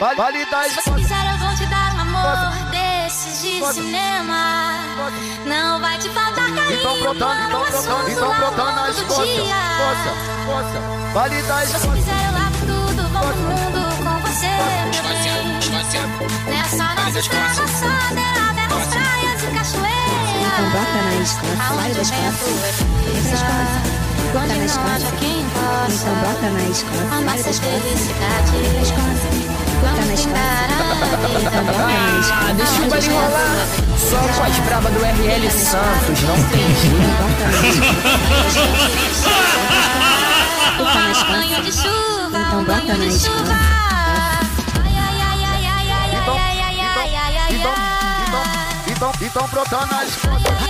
Vale, vale das Se você quiser, eu vou te dar um amor desses de cinema. Não vai te faltar carinho. Então brotando, então eu brotando, então brotando costas. dia. Coça, coça. Vale das Se você quiser, eu lavo tudo, vou pro mundo com você, meu bem. Nessa nossa estrada soterrada, nas praias e cachoeiras. Então bota na escola, sai Aonde da na escola. Onde Bota na não escola. haja quem possa Então bota na escola, Nossas escola. felicidades Entra na escola. Bota na Vamos escola. brindar a vida Então bota na escola. Ah, deixa o baile rolar. Só com as bravas do RL Santos, não tem Então na escola. Na escola. banho de chuva, Então um bota na escola. Então, então, então, então, então brotando as costas.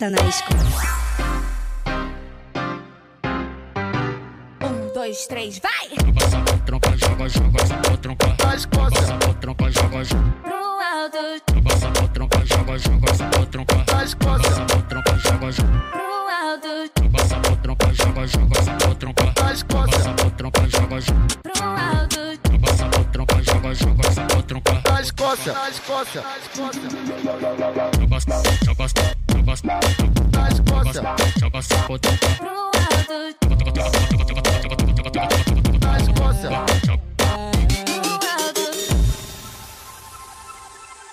Então na escola. Um, dois, três, vai! Tronca, joga, joga, joga, tronca. Das costas. Tronca, joga, joga. Pro alto, Passa tronca, joga, joga, tronca. Das costas. Tronca, joga, joga. pro alto, Passa tronca, joga, joga, joga, tronca. Tronca, joga, joga. pro alto. Passa tronca, joga, joga, joga, tronca. Joga, joga, Das costas. joga, joga,